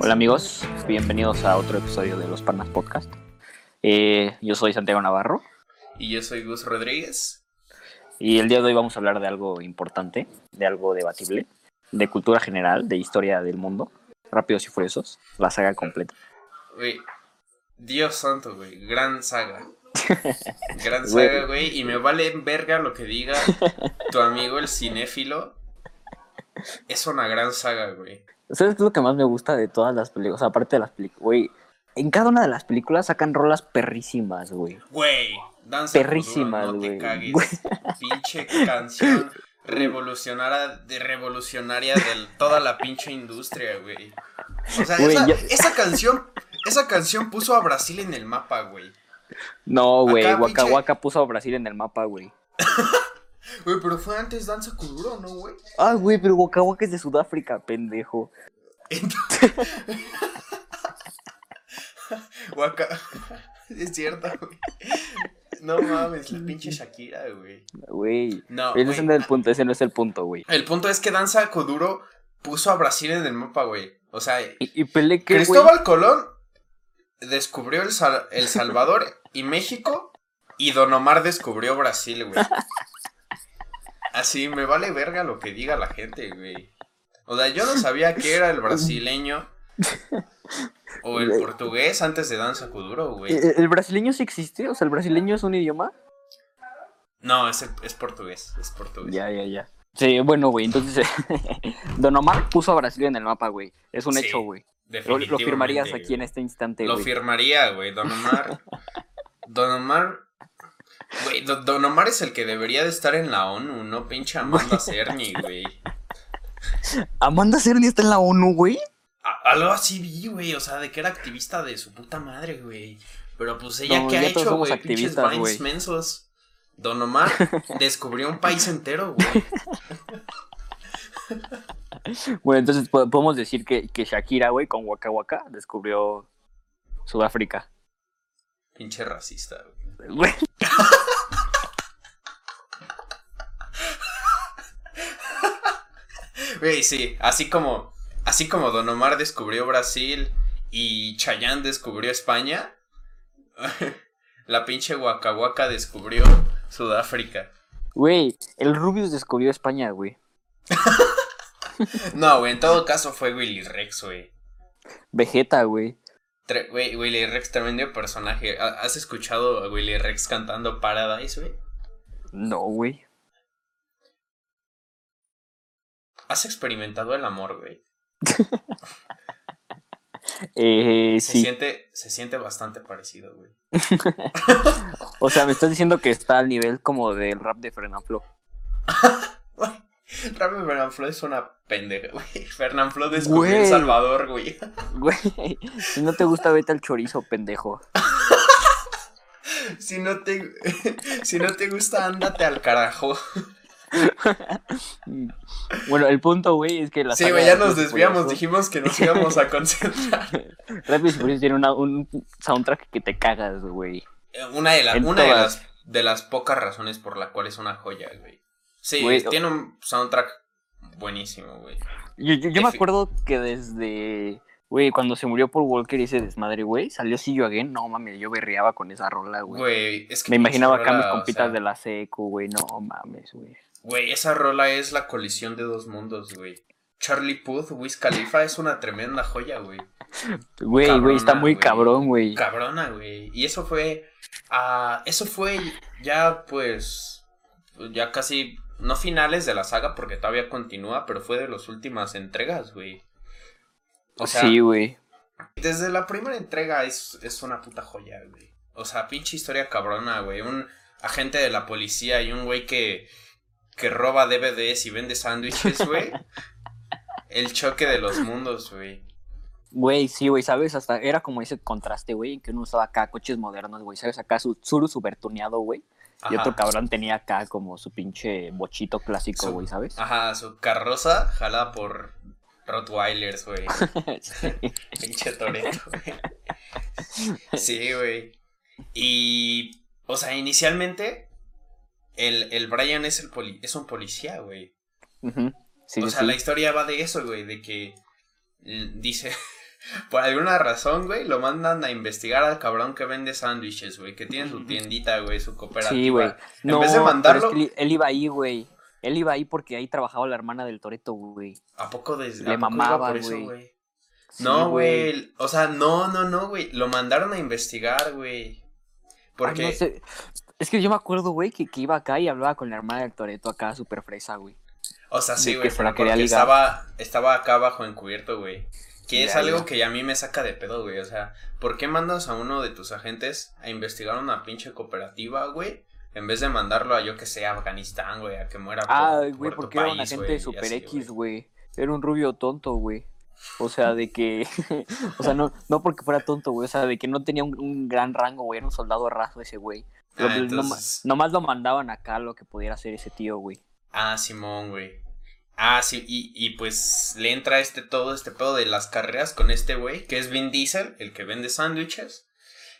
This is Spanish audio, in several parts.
Hola amigos, bienvenidos a otro episodio de Los Panas Podcast. Eh, yo soy Santiago Navarro. Y yo soy Gus Rodríguez. Y el día de hoy vamos a hablar de algo importante, de algo debatible, de cultura general, de historia del mundo, Rápidos y Furiosos, la saga completa. Güey, Dios santo, güey, gran saga. gran saga, güey, y me vale verga lo que diga tu amigo el cinéfilo. Es una gran saga, güey. ¿Sabes qué es lo que más me gusta de todas las películas? aparte de las películas, güey. En cada una de las películas sacan rolas perrísimas, güey. Güey, danza perrísimas, güey. Pinche canción revolucionaria de revolucionaria de toda la pinche industria, güey. O sea, esa, canción, esa canción puso a Brasil en el mapa, güey. No, güey, Waka Waka puso a Brasil en el mapa, güey. Güey, pero fue antes Danza Kuduro, ¿no, güey? Ah, güey, pero Waka Waka es de Sudáfrica, pendejo. Waka... Es cierto, güey. No mames, la pinche Shakira, güey. Güey. No. Ese no es el punto, ese no es el punto, güey. El punto es que Danza Kuduro puso a Brasil en el mapa, güey. O sea, y, y que, Cristóbal Colón descubrió el, el Salvador y México y Don Omar descubrió Brasil, güey. Así me vale verga lo que diga la gente, güey. O sea, yo no sabía que era el brasileño o el portugués antes de Danza Kuduro, güey. ¿El, brasileño sí existe? O sea, ¿el brasileño es un idioma? No, es, es portugués, es portugués. Ya, ya, ya. Sí, bueno, güey, entonces Don Omar puso a Brasil en el mapa, güey. Es un hecho, güey. Lo firmarías aquí en este instante, Lo firmaría, güey. Don Omar. Don Omar Güey, Don Omar es el que debería de estar en la ONU, no pinche Amanda Cerny, güey. ¿Amanda Cerny está en la ONU, güey? algo así vi, güey, o sea, de que era activista de su puta madre, güey. Pero pues ella, ¿qué ha hecho, güey? Pinches vines mensos. Don Omar descubrió un país entero, güey. Bueno, entonces podemos decir que, que Shakira, güey, con Waka Waka descubrió Sudáfrica. Pinche racista, güey. Güey, sí, así como, así como Don Omar descubrió Brasil y Chayanne descubrió España, la pinche Waka descubrió Sudáfrica. Güey, el Rubius descubrió España, güey. no, güey, en todo caso fue Willy Rex, güey. Vegeta, güey. Güey, Willy Rex, tremendo personaje. ¿Has escuchado a Willy Rex cantando Paradise, güey? No, güey. ¿Has experimentado el amor, güey? eh, se Siente, se siente bastante parecido, güey. o sea, me estás diciendo que está al nivel como del rap de Fernanfloo. rap de Fernanfloo es una pendeja, güey. Fernanfloo descubrió El Salvador, güey. Güey, si no te gusta, vete al chorizo, pendejo. si no te, si no te gusta, ándate al carajo. bueno, el punto, güey, es que la Sí, güey, ya nos desviamos, dijimos que nos íbamos a concentrar. Rápido y Furioso tiene un soundtrack que te cagas, güey. Una, de, una de, las, de las pocas razones por la cual es una joya, güey. Sí, tiene un soundtrack buenísimo, güey. Yo, yo, me acuerdo que desde, güey, cuando se murió Paul Walker y ese desmadre, güey, salió See You Again, no mames, yo berreaba con esa rola, güey. Güey, es que... Me imaginaba acá mis compitas de la seco, güey, no mames, güey. Güey, esa rola es la colisión de dos mundos, güey. Charlie Puth, Wiz Khalifa es una tremenda joya, güey. Güey, güey, está muy cabrón, güey. Cabrona, güey. Y eso fue. Uh, eso fue ya, pues. Ya casi. No finales de la saga, porque todavía continúa, pero fue de las últimas entregas, güey. O sea, sí, güey. Desde la primera entrega es, es una puta joya, güey. O sea, pinche historia cabrona, güey. Un agente de la policía y un güey que que roba DVDs y vende sándwiches, güey. el choque de los mundos, güey. Güey, sí, güey, ¿sabes? Hasta era como ese contraste, güey, que uno usaba acá coches modernos, güey, ¿sabes? Acá su Zuru super tuneado, Y otro cabrón tenía acá como su pinche bochito clásico, güey, ¿sabes? Ajá, su carroza jalada por Rottweilers, güey. pinche Toreto, güey. Sí, güey. Y, o sea, inicialmente el, el Brian es, el poli es un policía, güey. o sea, la historia va de eso, güey, de que dice, Por alguna razón, güey, lo mandan a investigar al cabrón que vende sándwiches, güey, que tiene su tiendita, güey, su cooperativa. Sí, güey. No, en vez de mandarlo. él iba ahí, güey. Él iba ahí porque ahí trabajaba la hermana del Toreto, güey. ¿A poco desde Le mamaba, güey. no, güey. O sea, no, no, no, güey. Lo mandaron a investigar, güey. Porque. Es que yo me acuerdo, güey, que, que, iba acá y hablaba con la hermana del Toreto acá, súper fresa, güey. O sea, sí, güey, pero porque estaba, estaba acá abajo encubierto, güey. Que es algo que a mí me saca de pedo, güey. O sea, ¿por qué mandas a uno de tus agentes a investigar una pinche cooperativa, güey? En vez de mandarlo a yo que sé, Afganistán, güey, a que muera. Ah, güey, porque era un agente super X, güey. Era un rubio tonto, güey. O sea, de que. o sea, no, no porque fuera tonto, güey. O sea, de que no tenía un, gran rango, güey. Era un soldado raso ese, güey. Ah, nomás lo mandaban acá lo que pudiera hacer ese tío, güey. Ah, Simón, güey. Ah, sí, y, y, pues le entra este todo este pedo de las carreras con este güey, que es Vin Diesel, el que vende sándwiches.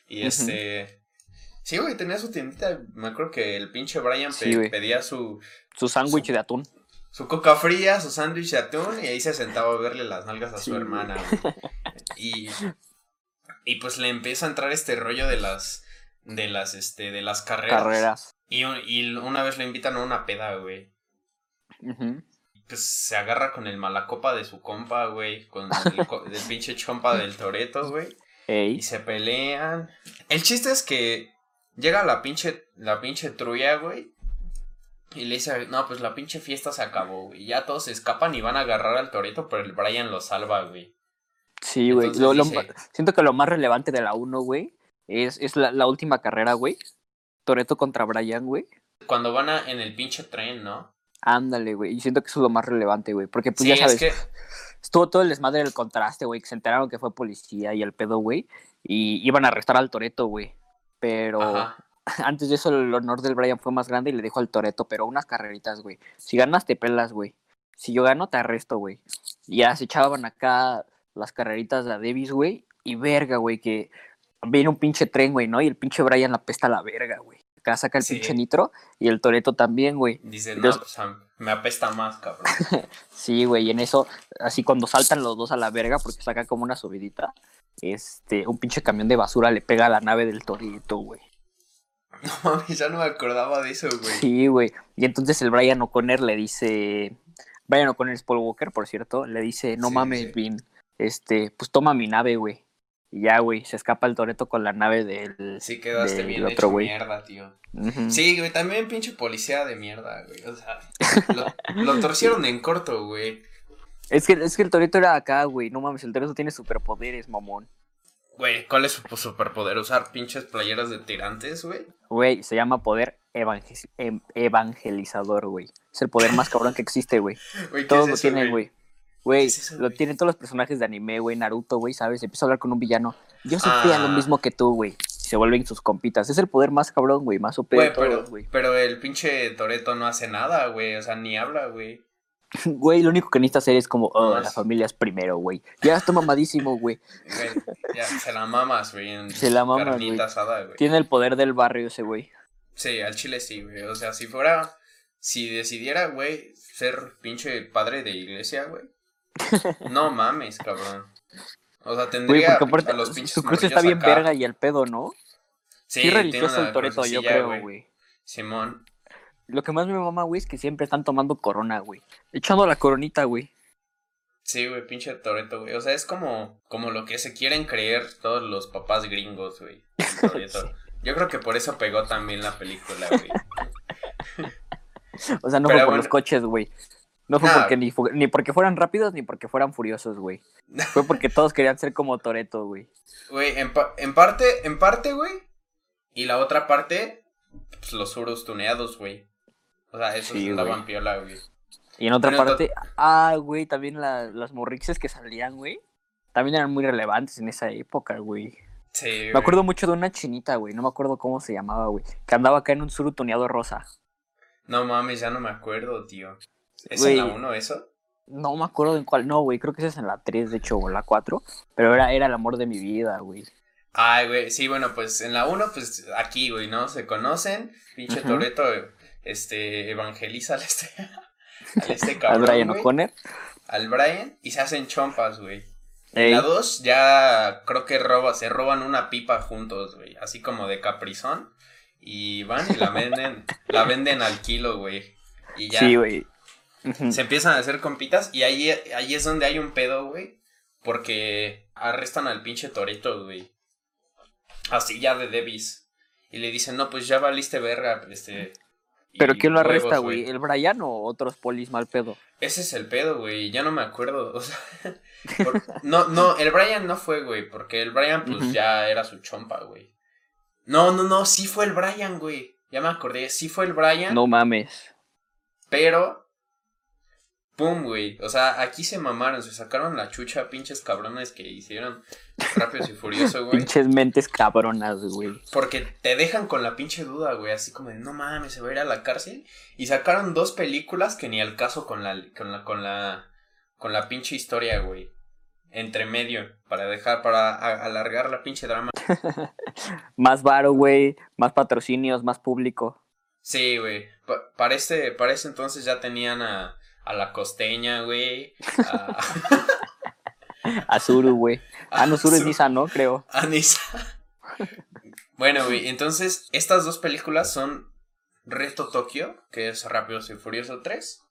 Y este. Sí, güey, tenía su tiendita. Me acuerdo que el pinche Brian pedía su. Su sándwich de atún. Su coca fría, su sándwich de atún, y ahí se sentaba a verle las nalgas a su hermana, güey. Y. Y pues le empieza a entrar este rollo de las. De las, este, de las carreras. Carreras. Y, y una vez le invitan a una peda, güey. Pues se agarra con el malacopa de su compa, güey, con el, pinche chompa del Toreto, güey. Y se pelean. El chiste es que llega la pinche, la pinche truya, güey. Y le dice, no, pues la pinche fiesta se acabó, güey. Ya todos se escapan y van a agarrar al Toreto, pero el Brian lo salva, güey. Sí, güey. siento que lo más relevante de la 1, güey, es, es la, la última carrera, güey. Toreto contra Brian, güey. Cuando van a, en el pinche tren, ¿no? Ándale, güey. Y siento que eso es lo más relevante, güey. Porque, pues ya sabes, estuvo todo el desmadre del contraste, güey. Que se enteraron que fue policía y el pedo, güey. Y iban a arrestar al Toreto, güey. Pero antes de eso, el honor del Brian fue más grande y le dijo al Toreto, pero unas carreritas, güey. Si ganas, te pelas, güey. Si yo gano, te arresto, güey. Y ya se echaban acá las carreritas de Davis, güey. Y verga, güey, que viene un pinche tren, güey, ¿no? Y el pinche Brian la pesta a la verga, güey acá saca el pinche nitro y el Toreto también, güey. Dice, no, pues, me apesta más, cabrón. sí, güey, y en eso, así cuando saltan los dos a la verga, porque saca como una subidita, este, un pinche camión de basura le pega a la nave del Toreto, güey. No mames, ya no me acordaba de eso, güey. Sí, güey. Y entonces el Brian O'Connor le dice. Brian O'Connor es Paul Walker, por cierto. Le dice, no mames, Vin. Este, pues toma mi nave, güey. Y ya, güey, se escapa el Toreto con la nave del. Sí, quedaste bien otro, hecho mierda, tío. Sí, güey, también pinche policía de mierda, güey. O sea, lo, torcieron en corto, güey. Es que, es que el Toreto era acá, güey. No mames, el Toreto tiene superpoderes, mamón. Güey, ¿cuál es su superpoder? ¿Usar pinches playeras de tirantes, güey? Güey, se llama poder em, evangelizador, güey. Es el poder más cabrón que existe, güey. Todos lo tienen, güey. Güey, lo tienen todos los personajes de anime, güey, Naruto, güey, ¿sabes? Empieza a hablar con un villano. Yo sentía lo ah. mismo que tú, güey. Se vuelven sus compitas. Es el poder más cabrón, güey, más OP güey. Pero el pinche Toreto no hace nada, güey. O sea, ni habla, güey. Güey, lo único que necesita hacer es como, oh, la familia es primero, güey. Ya está mamadísimo, güey. Ya, se la mamas, güey. Se la mamas, güey. Tiene el poder del barrio ese, güey. Sí, al chile sí, güey. O sea, si fuera, si decidiera, güey, ser pinche padre de iglesia, güey. No mames, cabrón. O sea, tendría a los pinches Su cruz está bien verga y el pedo, ¿no? Sí, sí religioso el Toreto, yo creo, güey. Simón. Lo que más me mama, güey, es que siempre están tomando corona, güey. Echando la coronita, güey. Sí, güey, pinche Toreto, güey. O sea, es como, como lo que se quieren creer todos los papás gringos, güey. Yo creo que por eso pegó también la película, güey. o sea, no fue por los coches, güey. No fue porque ni, ni, porque fueran rápidos ni porque fueran furiosos, güey. Fue porque todos querían ser como Toreto, güey. Güey, en, en, parte, en parte, güey. Y la otra parte, pues los suros tuneados, güey. O sea, eso sí, la piola, güey. Y en otra parte, ah, güey, también las morrixes que salían, güey. También eran muy relevantes en esa época, güey. Sí, Me acuerdo mucho de una chinita, güey. No me acuerdo cómo se llamaba, güey. Que andaba acá en un suru tuneado rosa. No mames, ya no me acuerdo, tío. ¿Es en la 1 eso? No me acuerdo en cuál. No, güey, creo que esa es en la 3, de hecho, o la 4. Pero era, era el amor de mi vida, güey. Ay, güey, sí, bueno, pues en la 1, pues aquí, güey, ¿no? Se conocen. Pinche Toreto, este, evangeliza al este. al este cabrón. al Brian O'Connor. Al Brian y se hacen chompas, güey. En la 2 ya creo que roba, se roban una pipa juntos, güey. Así como de caprizón. Y van y la venden, la venden al kilo, güey. Y ya. Sí, güey. Se empiezan a hacer compitas y ahí, ahí es donde hay un pedo, güey. Porque arrestan al pinche Torito, güey. Así ya de Devis. Y le dicen, no, pues ya valiste verga, este... ¿Pero quién lo arresta, güey? ¿El Brian o otros polis mal pedo? Ese es el pedo, güey. Ya no me acuerdo. O sea, no, no, el Brian no fue, güey. Porque el Brian, pues ya era su chompa, güey. No, no, no, sí fue el Brian, güey. Ya me acordé, sí fue el Brian. No mames. Pero pum, güey. O sea, aquí se mamaron, se sacaron la chucha, pinches cabrones que hicieron Rápidos y Furiosos, güey. Pinches mentes cabronas, güey. Porque te dejan con la pinche duda, güey, así como de, no mames, se va a ir a la cárcel. Y sacaron dos películas que ni al caso con la, con la, con la, con la pinche historia, güey. Entre medio, para dejar, para alargar la pinche drama. más varo, güey, más patrocinios, más público. Sí, güey. para, este, para ese entonces ya tenían a a la costeña, güey. A, a Zuru, güey. Ah, no, Zuru es Nisa, ¿no? Creo. A Nisa. bueno, güey, entonces estas dos películas son Reto Tokio, que es Rápidos y Furiosos 3,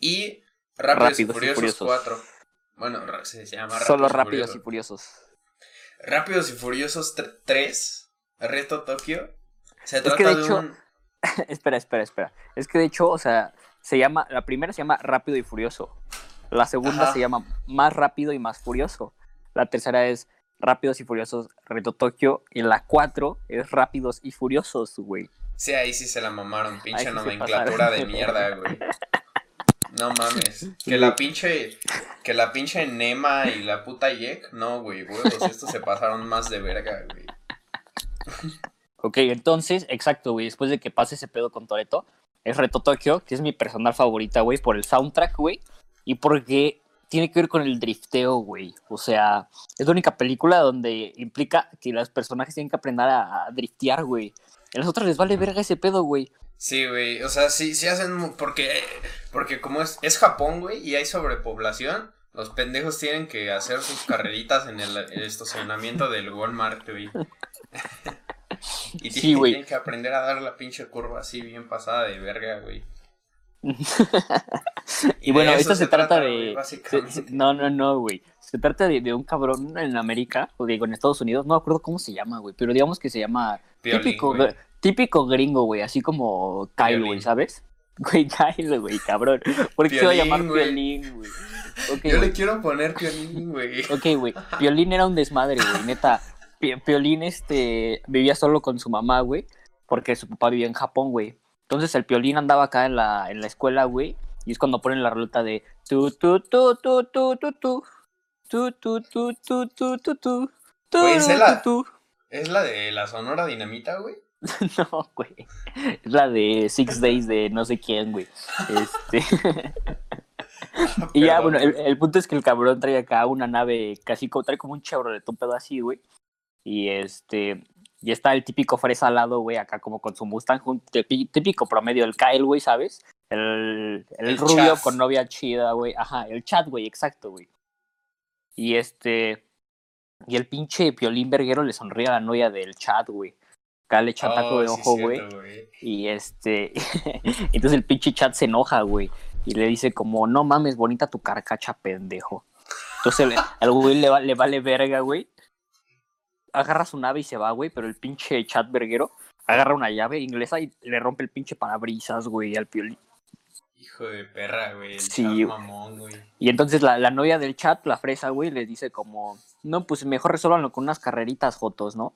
y Rápidos, y, Furiosos 4. Bueno, se llama Rápidos Solo Rápidos y Furiosos. Rápidos y Furiosos 3, Reto Tokio. Se trata de un... espera, espera, espera. Es que de hecho, o sea, se llama, la primera se llama Rápido y Furioso. La segunda se llama Más Rápido y Más Furioso. La tercera es Rápidos y Furiosos Reto Tokio. Y la cuatro es Rápidos y Furiosos, güey. Sí, ahí sí se la mamaron, pinche nomenclatura de mierda, güey. No mames. Que la pinche. Que la pinche Nema y la puta Yek. No, güey, huevos. Estos se pasaron más de verga, güey. Ok, entonces, exacto, güey. Después de que pase ese pedo con Toreto, es Reto Tokio, que es mi personal favorita, güey, por el soundtrack, güey, y porque tiene que ver con el drifteo, güey. O sea, es la única película donde implica que los personajes tienen que aprender a, driftear, güey. A los otros les vale verga ese pedo, güey. Sí, güey. O sea, sí, sí hacen. Porque, porque como es, es Japón, güey, y hay sobrepoblación, los pendejos tienen que hacer sus carreritas en el, el estacionamiento del Walmart, güey. Y sí, tienen que aprender a dar la pinche curva así bien pasada de verga, güey. y, bueno, esto se, trata, de, No, no, no, güey. Se trata de, un cabrón en América, o digo, en Estados Unidos, no me acuerdo cómo se llama, güey, pero digamos que se llama típico, típico gringo, güey, así como Kyle, güey, ¿sabes? Güey, Kyle, güey, cabrón. ¿Por qué se va a llamar Piolín, güey? Yo le quiero poner Piolín, güey. Ok, güey. Piolín era un desmadre, güey, neta. Piolín este, vivía solo con su mamá, güey, porque su papá vivía en Japón, güey. Entonces el Piolín andaba acá en la, en la escuela, güey, y es cuando ponen la ruta de tu tu tu tu tu tu tu tu tu tu tu tu tu tu tu ¿Es la de la Sonora Dinamita, güey? no, güey. Es la de Six Days de no sé quién, güey. Este. y ya, bueno, el, el, punto es que el cabrón trae acá una nave casi como, trae como un Chevrolet, un pedo así, güey. Y este, y está el típico fresa al lado, güey, acá como con su Mustang, típico promedio del Kyle, güey, ¿sabes? El, el, rubio con novia chida, güey. Ajá, el chat, güey, exacto, güey. Y este, y el pinche Piolín Verguero le sonríe a la novia del chat, güey. Acá le echa taco de oh, ojo, güey. y este, entonces el pinche chat se enoja, güey. Y le dice como, no mames, bonita tu carcacha, pendejo. Entonces el, güey le, le vale verga, güey agarra su nave y se va, güey, pero el pinche chat verguero agarra una llave inglesa y le rompe el pinche parabrisas, güey, al piolín. Hijo de perra, güey. sí, mamón, güey. Y entonces la, la, novia del chat, la fresa, güey, le dice como, no, pues mejor resuélvanlo con unas carreritas jotos, ¿no?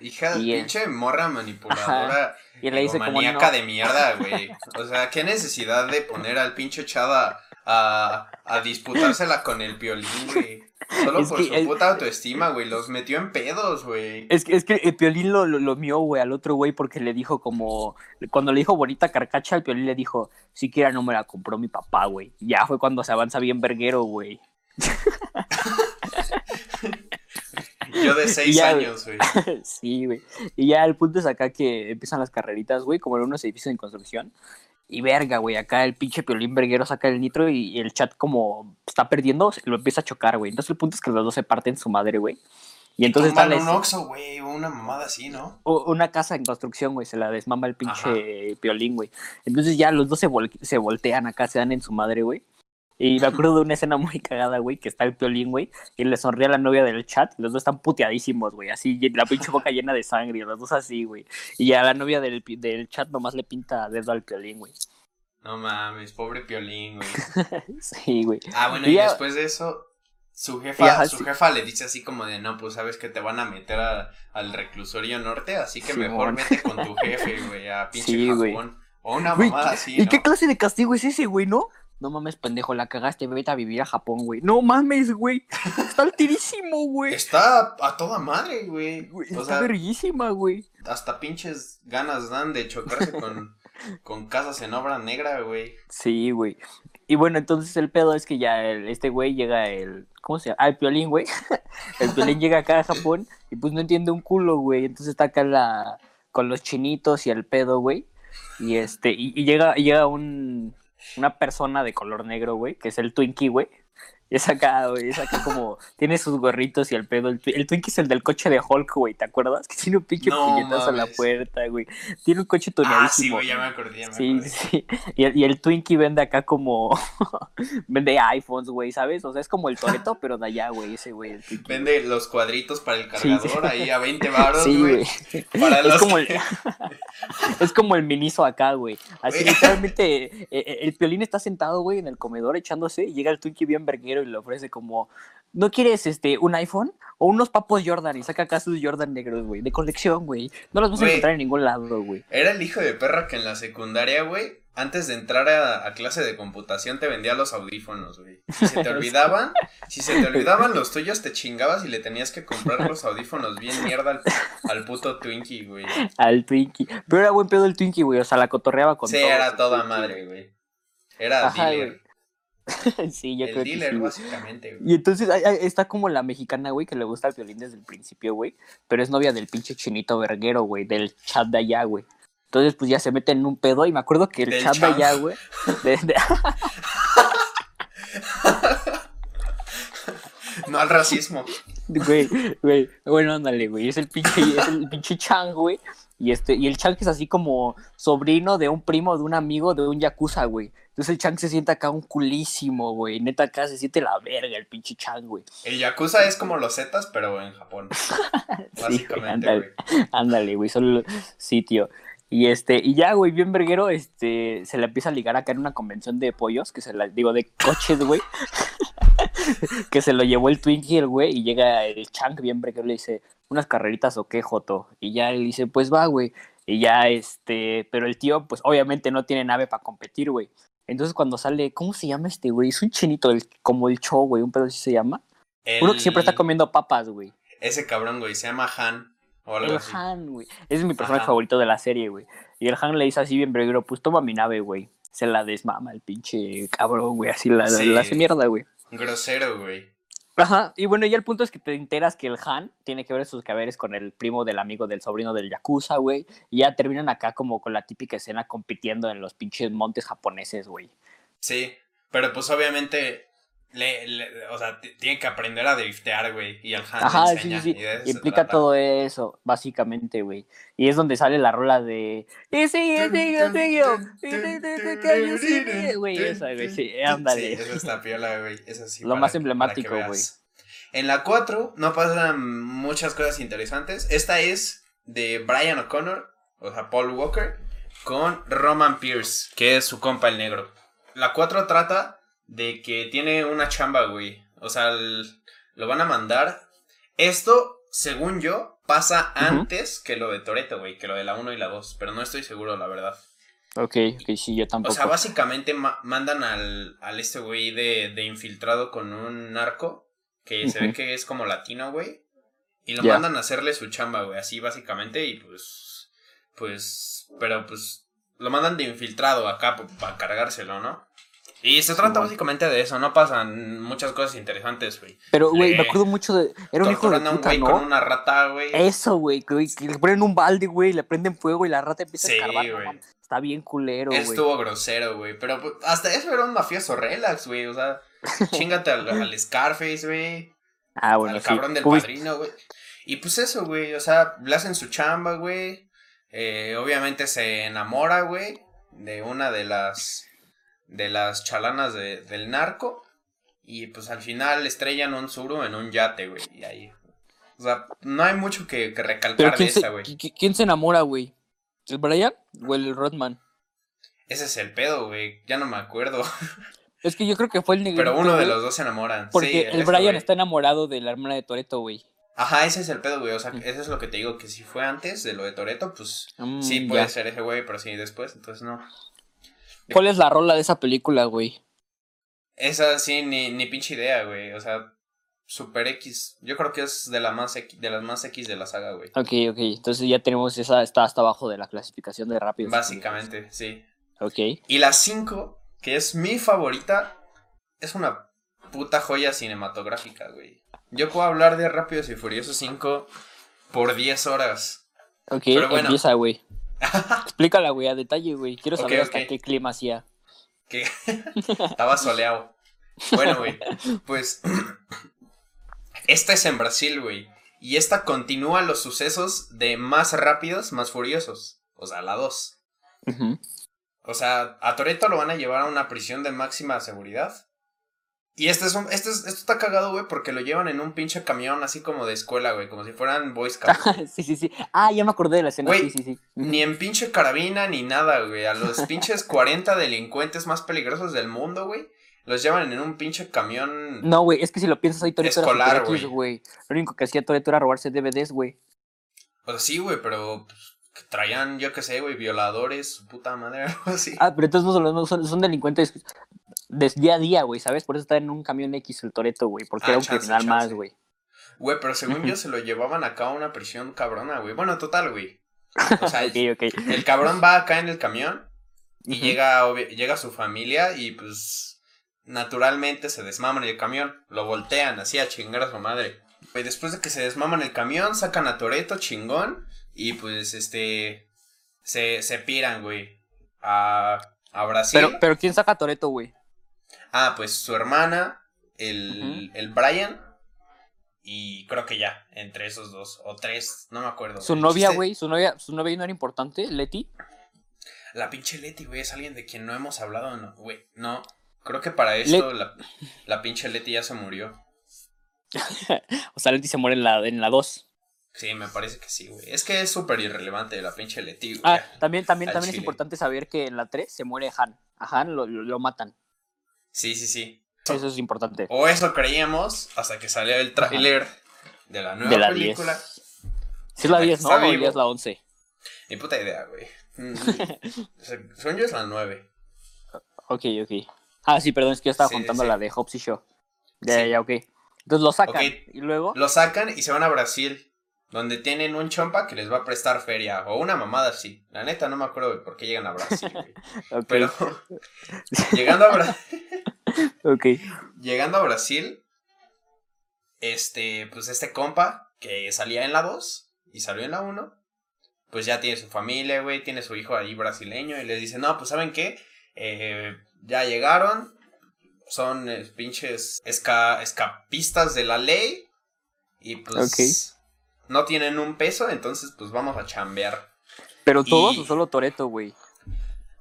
Hija de pinche morra manipuladora. Y le dice como no. de mierda, güey. O sea, qué necesidad de poner al pinche chat a, a disputársela con el piolín, güey. Solo por su puta autoestima, güey. Los metió en pedos, güey. Es que, es que el Piolín lo, lo, mió, güey, al otro güey porque le dijo como... Cuando le dijo bonita carcacha, el Piolín le dijo, siquiera no me la compró mi papá, güey. Ya fue cuando se avanza bien verguero, güey. Yo de seis años, güey. sí, güey. Y ya el punto es acá que empiezan las carreritas, güey, como en unos edificios en construcción. Y verga, güey, acá el pinche Piolín Verguero saca el nitro y, el chat como está perdiendo, lo empieza a chocar, güey. Entonces el punto es que los dos se parten su madre, güey. Y entonces está un oxo, güey, una mamada así, ¿no? Una casa en construcción, güey, se la desmama el pinche Piolín, güey. Entonces ya los dos se, se voltean acá, se dan en su madre, güey. Y me acuerdo de una escena muy cagada, güey, que está el piolín, güey, y le sonríe a la novia del chat. Los dos están puteadísimos, güey, así, la pinche boca llena de sangre, los dos así, güey. Y a la novia del, del chat nomás le pinta dedo al piolín, güey. No mames, pobre piolín, güey. sí, güey. Ah, bueno, y, después de eso, su jefa, su jefa le dice así como de, no, pues sabes que te van a meter al reclusorio norte, así que mejor mete con tu jefe, güey, a pinche sí, Japón. O una mamada así, ¿Y qué clase de castigo es ese, güey, no? No mames, pendejo, la cagaste, vete a vivir a Japón, güey. No mames, güey. Está altísimo, güey. Está a toda madre, güey. Está verguísima, güey. Hasta pinches ganas dan de chocarse con, con casas en obra negra, güey. Sí, güey. Y bueno, entonces el pedo es que ya este güey llega el. ¿Cómo se llama? Ah, el piolín, güey. el piolín llega acá a Japón y pues no entiende un culo, güey. Entonces está acá la, con los chinitos y el pedo, güey. Y este, y, y llega, y llega un, una persona de color negro, güey, que es el Twinkie, güey, es acá, güey, es acá como, tiene sus gorritos y el pedo. El, el Twinkie es el del coche de Hulk, güey, ¿te acuerdas? Que tiene un pinche no, a la puerta, güey. Tiene un coche tuneadísimo. Ah, sí, güey, ya me acordé, ya me Sí, sí. Y el, y el Twinkie vende acá como, vende iPhones, güey, ¿sabes? O sea, es como el Toreto, pero de allá, güey, ese güey. Vende los cuadritos para el cargador ahí a 20 baros, sí, güey. Para es como el, es como el Miniso acá, güey. Así literalmente, eh, eh, el piolín está sentado, güey, en el comedor echándose y llega el Twinkie bien verguero y le ofrece como, ¿no quieres este un iPhone? O unos papos Jordan y saca acá sus Jordan negros, güey, de colección, güey. No los vas a encontrar en ningún lado, güey. Era el hijo de perra que en la secundaria, güey, antes de entrar a, clase de computación te vendía los audífonos, güey. Si se te olvidaban, si se te olvidaban los tuyos, te chingabas y le tenías que comprar los audífonos bien mierda al, puto Twinkie, güey. Al Twinkie. Pero era buen pedo el Twinkie, güey. O sea, la cotorreaba con Sí, era toda madre, güey. Era dealer. sí, yo creo que sí, básicamente, Y entonces está como la mexicana, güey, que le gusta el violín desde el principio, güey. Pero es novia del pinche chinito verguero, güey, del chat de allá, güey. Entonces, pues ya se mete en un pedo. Y me acuerdo que el chat de allá, güey. no al racismo. Güey, güey. Bueno, ándale, güey. Es el pinche, es el pinche Chang, güey. Y, este, y el Chang es así como sobrino de un primo, de un amigo, de un Yakuza, güey. Entonces el Chang se siente acá un culísimo, güey. Neta acá se siente la verga el pinche Chang, güey. El Yakuza es como los Zetas, pero en Japón. Básicamente, güey. ándale, güey. Solo sí, tío. Y este, y ya, güey, bien verguero, este, se le empieza a ligar acá en una convención de pollos, que se la, digo, de coches, güey. que se lo llevó el Twinkie, el güey, y llega el Chang bien verguero le dice, unas carreritas o qué, Joto. Y ya él dice, pues va, güey. Y ya, este, pero el tío, pues obviamente no tiene nave para competir, güey. Entonces cuando sale, ¿cómo se llama este güey? Es un chinito, como el show, güey, un pedo así se llama. Uno que siempre está comiendo papas, güey. Ese cabrón, güey, se llama Han. O algo el Han, güey. Ese es mi personaje favorito de la serie, güey. Y el Han le dice así bien pero pues toma mi nave, güey. Se la desmama el pinche cabrón, güey. Así la, la hace mierda, güey. Grosero, güey. Ajá, y bueno, ya el punto es que te enteras que el Han tiene que ver sus caberes con el primo del amigo del sobrino del Yakuza, güey. Y ya terminan acá como con la típica escena compitiendo en los pinches montes japoneses, güey. Sí, pero pues obviamente le, o sea, tiene que aprender a driftear, güey. Y el Han Ajá, enseña, sí, sí, sí. Implica todo eso, básicamente, güey. Y es donde sale la rola de. Ese, ese, Güey, esa, güey, sí, ándale. Sí, esa está piola, güey. Esa sí. Lo más emblemático, güey. En la 4 no pasan muchas cosas interesantes. Esta es de Brian O'Connor, o sea, Paul Walker, con Roman Pierce, que es su compa el negro. La 4 trata de que tiene una chamba, güey. O sea, lo van a mandar. Esto, según yo, pasa antes que lo de Toreto, güey, que lo de la 1 y la 2, pero no estoy seguro, la verdad. Ok, ok, sí, yo tampoco. O sea, básicamente mandan al, al este güey de, de, infiltrado con un narco, que se ve que es como latino, güey. Y lo mandan a hacerle su chamba, güey, así básicamente, y pues, pues, pero pues, lo mandan de infiltrado acá para cargárselo, ¿no? Y se trata básicamente de eso, no pasan muchas cosas interesantes, güey. Pero, güey, me acuerdo mucho de... Era un hijo de puta, un güey con una rata, güey. Eso, güey, que, le ponen un balde, güey, le prenden fuego y la rata empieza a escarbar. güey. está bien culero, güey. Estuvo grosero, güey, pero pues, hasta eso era un mafioso relax, güey, o sea, chingate al, Scarface, güey. Ah, bueno, Al cabrón del padrino, güey. Y pues eso, güey, o sea, le hacen su chamba, güey. Eh, obviamente se enamora, güey, de una de las de las chalanas de, del narco. Y pues al final estrellan un suru en un yate, güey. Y ahí. O sea, no hay mucho que, recalcar de esa, güey. ¿Quién se enamora, güey? ¿El Brian o el Rodman? Ese es el pedo, güey. Ya no me acuerdo. Es que yo creo que fue el negrito. Pero uno de los dos se enamoran. Porque el Brian está enamorado de la hermana de Toreto, güey. Ajá, ese es el pedo, güey. O sea, eso es lo que te digo, que si fue antes de lo de Toreto, pues mm, sí puede ser ese güey, pero sí después, entonces no. ¿Cuál es la rola de esa película, güey? Esa sí, ni, ni pinche idea, güey. O sea, Super X. Yo creo que es de, la más de las más X de la saga, güey. Ok, ok. Entonces ya tenemos esa, está hasta abajo de la clasificación de rápido. Básicamente, sí. Ok. Y la 5, que es mi favorita, es una puta joya cinematográfica, güey. Yo puedo hablar de Rápidos y Furiosos 5 por 10 horas. Ok, bueno. empieza, güey. Explícala, güey, a detalle, güey. Quiero saber hasta qué clima hacía. Que estaba soleado. Bueno, güey, pues esta es en Brasil, güey. Y esta continúa los sucesos de más rápidos, más furiosos. O sea, la 2. O sea, a Toreto lo van a llevar a una prisión de máxima seguridad. Y este es este esto está cagado, güey, porque lo llevan en un pinche camión así como de escuela, güey, como si fueran Boy Scouts. sí, sí, sí. Ah, ya me acordé de la escena. sí, sí, sí. Ni en pinche carabina ni nada, güey. A los pinches 40 delincuentes más peligrosos del mundo, güey. Los llevan en un pinche camión. No, güey, es que si lo piensas ahí, Toreto era güey. Lo único que hacía Toreto era robarse DVDs, güey. O sea, sí, güey, pero pues, traían, yo qué sé, güey, violadores, su puta madre, algo así. Ah, pero entonces no son, son delincuentes de día a día, güey, ¿sabes? Por eso está en un camión X el Toreto, güey, porque ah, era un criminal más, güey. Güey, pero según yo se lo llevaban acá a una prisión cabrona, güey. Bueno, total, güey. O sea, el cabrón va acá en el camión y llega, llega su familia y pues naturalmente se desmaman el camión. Lo voltean así a chingar a su madre. Y después de que se desmaman el camión, sacan a Toreto chingón y pues este se, se piran, güey, a, a Brasil. Pero, pero ¿quién saca a Toreto, güey? Ah, pues su hermana, el, el Brian. Y creo que ya, entre esos dos, o tres, no me acuerdo. Su novia, güey, su novia, su novia no era importante, Leti. La pinche Leti, güey, es alguien de quien no hemos hablado, no, güey, no. Creo que para esto la, la, pinche Leti ya se murió. o sea, Leti se muere en la, en la 2. Sí, me parece que sí, güey. Es que es súper irrelevante la pinche Leti, güey. Ah, también, también, también es importante saber que en la 3 se muere Han. A Han lo, lo matan. Sí, sí, sí. Eso es importante. O eso creíamos hasta que salió el tráiler de la nueva película. Si es la 10, ¿no? O es la 11. Ni puta idea, güey. Mm, según yo es la 9. Ok, ok. Ah, sí, perdón, es que yo estaba contando la de Hobbs y Show. Ya, ya, ok. Entonces lo sacan. Y luego. Lo sacan y se van a Brasil. Donde tienen un chompa que les va a prestar feria. O una mamada así. La neta no me acuerdo de por qué llegan a Brasil, Pero llegando a Brasil. ok. Llegando a Brasil. Este, pues este compa que salía en la 2 y salió en la 1. Pues ya tiene su familia, güey. Tiene su hijo ahí brasileño. Y les dice, no, pues ¿saben qué? Eh, ya llegaron. Son eh, pinches escapistas de la ley. Y pues no tienen un peso, entonces pues vamos a chambear. ¿Pero todos o solo Toreto, güey?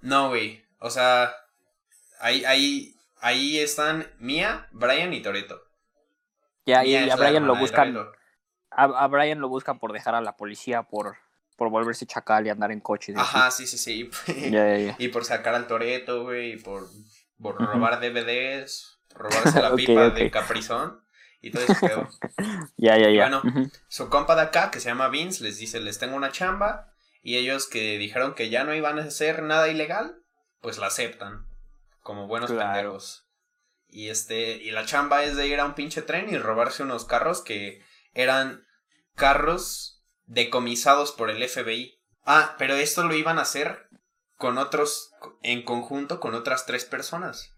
No, güey. O sea, ahí, ahí, ahí están Mia, Brian y Toreto. Ya, y a Brian lo buscan. A, Brian lo buscan por dejar a la policía, por, por volverse chacal y andar en coche. Ajá, sí, sí, sí. Y por sacar al Toreto, güey, y por, robar DVDs, robarse la pipa de Caprizón y todo eso quedó. ya, ya, ya. Bueno, su compa de acá, que se llama Vince, les dice, les tengo una chamba. Y ellos que dijeron que ya no iban a hacer nada ilegal, pues la aceptan. Como buenos pendejos. Y este, y la chamba es de ir a un pinche tren y robarse unos carros que eran carros decomisados por el FBI. Ah, pero esto lo iban a hacer con otros, en conjunto con otras tres personas.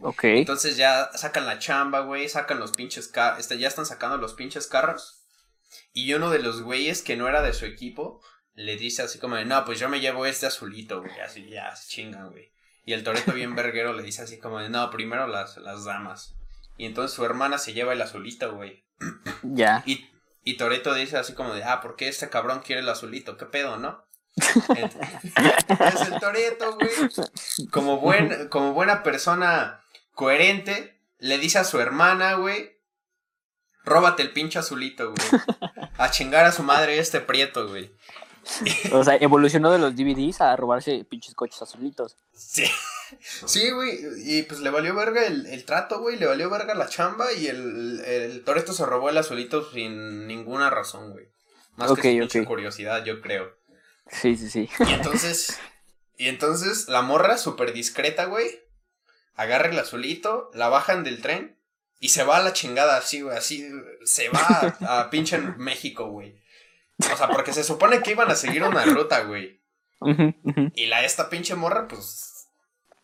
Ok. Entonces ya sacan la chamba, güey, sacan los pinches carros, este, ya están sacando los pinches carros. Y uno de los güeyes que no era de su equipo le dice así como de, no, pues yo me llevo este azulito, güey, así ya, se chingan, güey. Y el Toreto bien verguero le dice así como de, no, primero las, las damas. Y entonces su hermana se lleva el azulito, güey. Ya. Y, y Toreto dice así como de, ah, ¿por qué este cabrón quiere el azulito? ¿Qué pedo, no? es el Toreto, güey. Como, buen, como buena persona coherente, le dice a su hermana, güey, róbate el pinche azulito, güey. A chingar a su madre este prieto, güey. O sea, evolucionó de los DVDs a robarse pinches coches azulitos. Sí. Sí, güey. Y pues le valió verga el, trato, güey. Le valió verga la chamba. Y el, el Toreto se robó el azulito sin ninguna razón, güey. Más que sin curiosidad, yo creo. Sí, sí, sí. Y entonces. y entonces la morra, súper discreta, güey. Agarra el azulito, la bajan del tren. Y se va a la chingada así, güey. Así. Se va a, a pinche México, güey. O sea, porque se supone que iban a seguir una ruta, güey. Y la esta pinche morra, pues,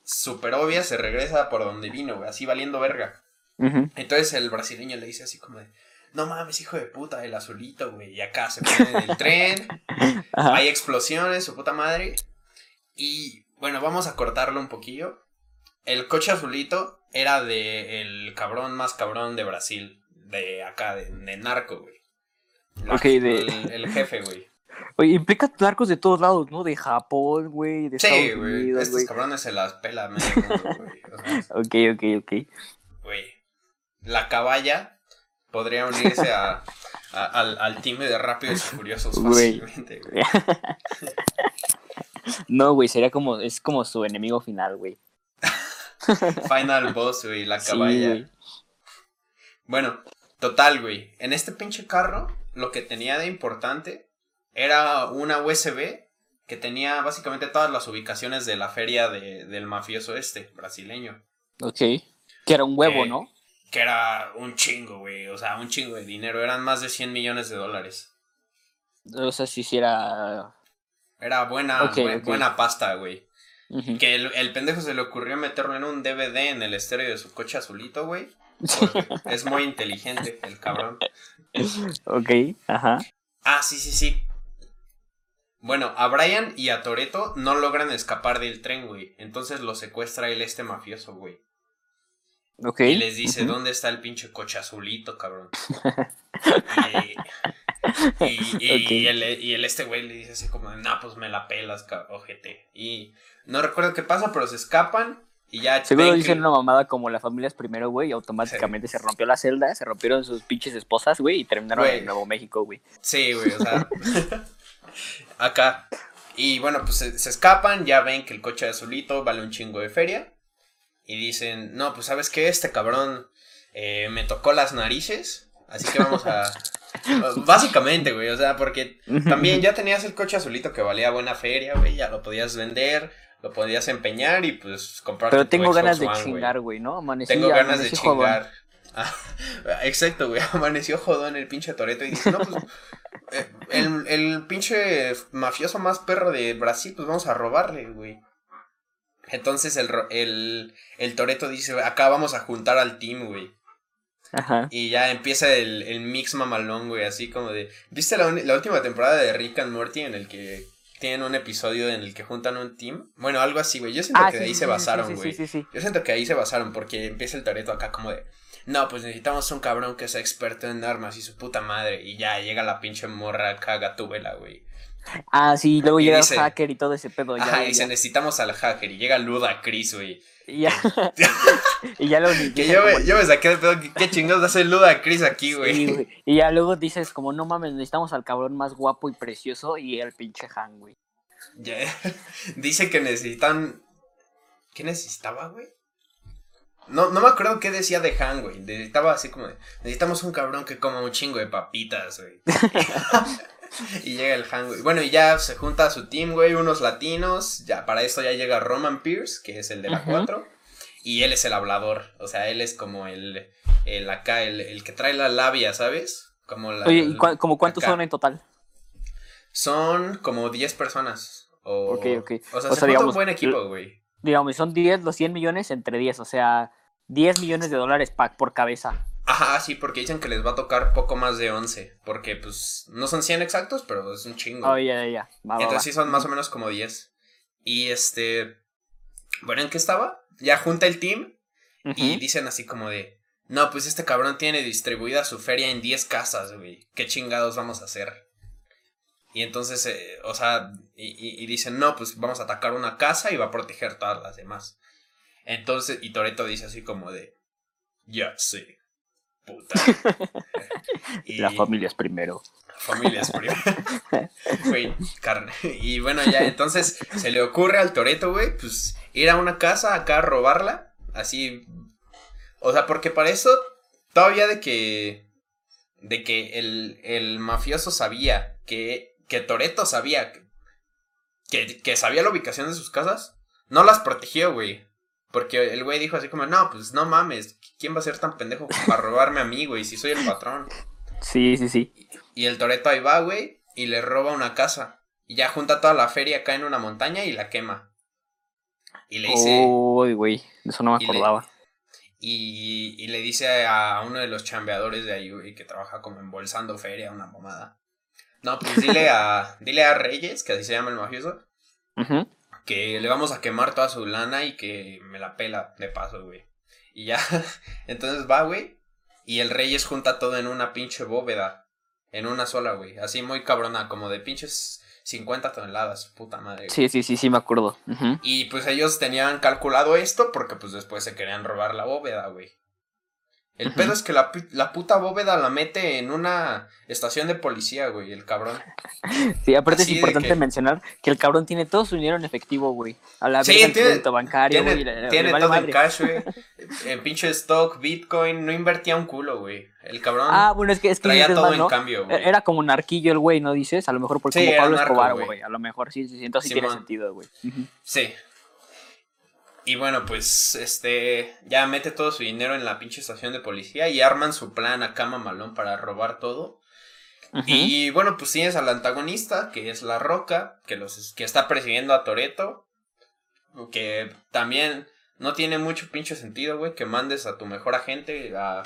súper obvia, se regresa por donde vino, güey, así valiendo verga. Entonces el brasileño le dice así como de, no mames, hijo de puta, el azulito, güey. Y acá se pone en el tren, hay explosiones, su puta madre. Y bueno, vamos a cortarlo un poquillo. El coche azulito era de el cabrón más cabrón de Brasil, de acá, de narco, güey de... El, jefe, güey. Oye, implica narcos de todos lados, ¿no? De Japón, güey, de sí, güey. Estos cabrones se las pela medio güey. ok, ok, ok. Güey. La caballa podría unirse a, al, al team de Rápidos y Furiosos fácilmente, güey. no, güey, sería como, es como su enemigo final, güey. Final boss, güey, la caballa. bueno, total, güey. En este pinche carro lo que tenía de importante era una USB que tenía básicamente todas las ubicaciones de la feria de, del mafioso este, brasileño. Ok. Que era un huevo, ¿no? Que era un chingo, güey. O sea, un chingo de dinero. Eran más de 100 millones de dólares. O sea, si hiciera... Era buena, buena pasta, güey. Que el, el, pendejo se le ocurrió meterlo en un DVD en el estéreo de su coche azulito, güey. es muy inteligente el cabrón. Ok, ajá. Ah, sí, sí, sí. Bueno, a Brian y a Toreto no logran escapar del tren, güey. Entonces lo secuestra el este mafioso, güey. Ok. Y les dice, ¿dónde está el pinche coche azulito, cabrón? y, el, y, el, este güey le dice así como, nah, pues me la pelas, ojete. Y no recuerdo qué pasa, pero se escapan y ya Seguro dicen una mamada como la familia es primero, güey, y automáticamente se rompió la celda, se rompieron sus pinches esposas, güey, y terminaron en Nuevo México, güey. Sí, güey, o sea. acá. Y bueno, pues se, escapan, ya ven que el coche azulito vale un chingo de feria. Y dicen, no, pues sabes qué, este cabrón eh, me tocó las narices, así que vamos a... Básicamente, güey, o sea, porque también ya tenías el coche azulito que valía buena feria, güey, ya lo podías vender lo podías empeñar y pues comprar. Pero tengo ganas de chingar, güey, ¿no? Amanecí, tengo ganas de chingar. Ah, exacto, güey. Amaneció jodón el pinche Toreto y dice, no, pues. Eh, el, el pinche mafioso más perro de Brasil, pues vamos a robarle, güey. Entonces el, el, el Toreto dice, acá vamos a juntar al team, güey. Ajá. Y ya empieza el, el mix mamalón, güey, así como de... ¿Viste la, la última temporada de Rick and Morty en el que tienen un episodio en el que juntan un team. Bueno, algo así, güey. Yo siento ah, que de ahí se basaron, güey. Yo siento que ahí se basaron porque empieza el Toreto acá como de, no, pues necesitamos un cabrón que sea experto en armas y su puta madre. Y ya llega la pinche morra acá gatúbela, güey. Ah, sí, luego llega el hacker y todo ese pedo. Ya, ajá, y dice, necesitamos al hacker. Y llega Luda Chris, güey. Y ya. y ya lo que yo, me, yo me saqué de pedo. ¿Qué chingados hace Luda Chris aquí, güey? y ya luego dices, como, no mames, necesitamos al cabrón más guapo y precioso. Y el pinche Han, güey. Dice que necesitan. ¿Qué necesitaba, güey? No, no me acuerdo qué decía de Han, güey. Necesitaba así como necesitamos un cabrón que coma un chingo de papitas, güey. y llega el Han, güey. Bueno, y ya se junta a su team, güey, unos latinos. Ya, para esto ya llega Roman Pierce, que es el de la 4. Y él es el hablador. O sea, él es como el, el acá, el, que trae la labia, ¿sabes? Como la, Oye, ¿y como cuántos son en total? Son como 10 personas. O, ok, ok. O sea, se digamos, un buen equipo, güey. Digamos, son 10, los 100 millones entre 10, o sea, 10 millones de dólares por cabeza. Ajá, sí, porque dicen que les va a tocar poco más de 11. Porque, pues, no son 100 exactos, pero es un chingo. Oh, ya, ya. Entonces sí son más o menos como 10. Y este. Bueno, ¿en qué estaba? Ya junta el team y dicen así como de. No, pues este cabrón tiene distribuida su feria en 10 casas, güey. ¿Qué chingados vamos a hacer? Y entonces, eh, o sea, y, dicen, no, pues vamos a atacar una casa y va a proteger todas las demás. Entonces, y Toreto dice así como de, ya sé, puta. y, la familia es primero. Familia es primero. Güey, carne. Y bueno, ya, entonces se le ocurre al Toreto, güey, pues ir a una casa acá a robarla, así o sea, porque para eso, todavía de que. De que el, el mafioso sabía que. Que Toreto sabía. Que, que sabía la ubicación de sus casas. No las protegió, güey. Porque el güey dijo así como, no, pues no mames, ¿quién va a ser tan pendejo para robarme a mí, güey? Si soy el patrón. Sí, sí, sí. Y, el Toreto ahí va, güey, y le roba una casa. Y ya junta toda la feria acá en una montaña y la quema. Y le dice. Uy, güey, eso no me acordaba. Y, le dice a uno de los chambeadores de ahí, que trabaja como embolsando feria, una pomada. No, pues dile a, dile a Reyes, que así se llama el mafioso, que le vamos a quemar toda su lana y que me la pela de paso, güey. Y ya, entonces va, güey, y el Reyes junta todo en una pinche bóveda, en una sola, güey, así muy cabrona, como de pinches 50 toneladas, puta madre. Sí, sí, sí, sí, me acuerdo. Y pues ellos tenían calculado esto porque pues después se querían robar la bóveda, güey. El pedo es que la, la, puta bóveda la mete en una estación de policía, güey, el cabrón. Sí, aparte es importante mencionar que el cabrón tiene todo su dinero en efectivo, güey. A la sí, tiene, crédito bancario, tiene, güey. Tiene todo en cash, güey. En pinche stock, Bitcoin, no invertía un culo, güey. El cabrón ah, bueno, es que, es que traía todo en cambio, güey. Era como un arquillo el güey, ¿no dices? A lo mejor por como Pablo Escobar, güey. A lo mejor sí, sí, entonces sí tiene sentido, güey. Sí, y bueno, pues este ya mete todo su dinero en la pinche estación de policía y arman su plan a cama malón para robar todo. Y bueno, pues tienes al antagonista, que es La Roca, que los que está persiguiendo a Toreto, que también no tiene mucho pinche sentido, güey, que mandes a tu mejor agente a,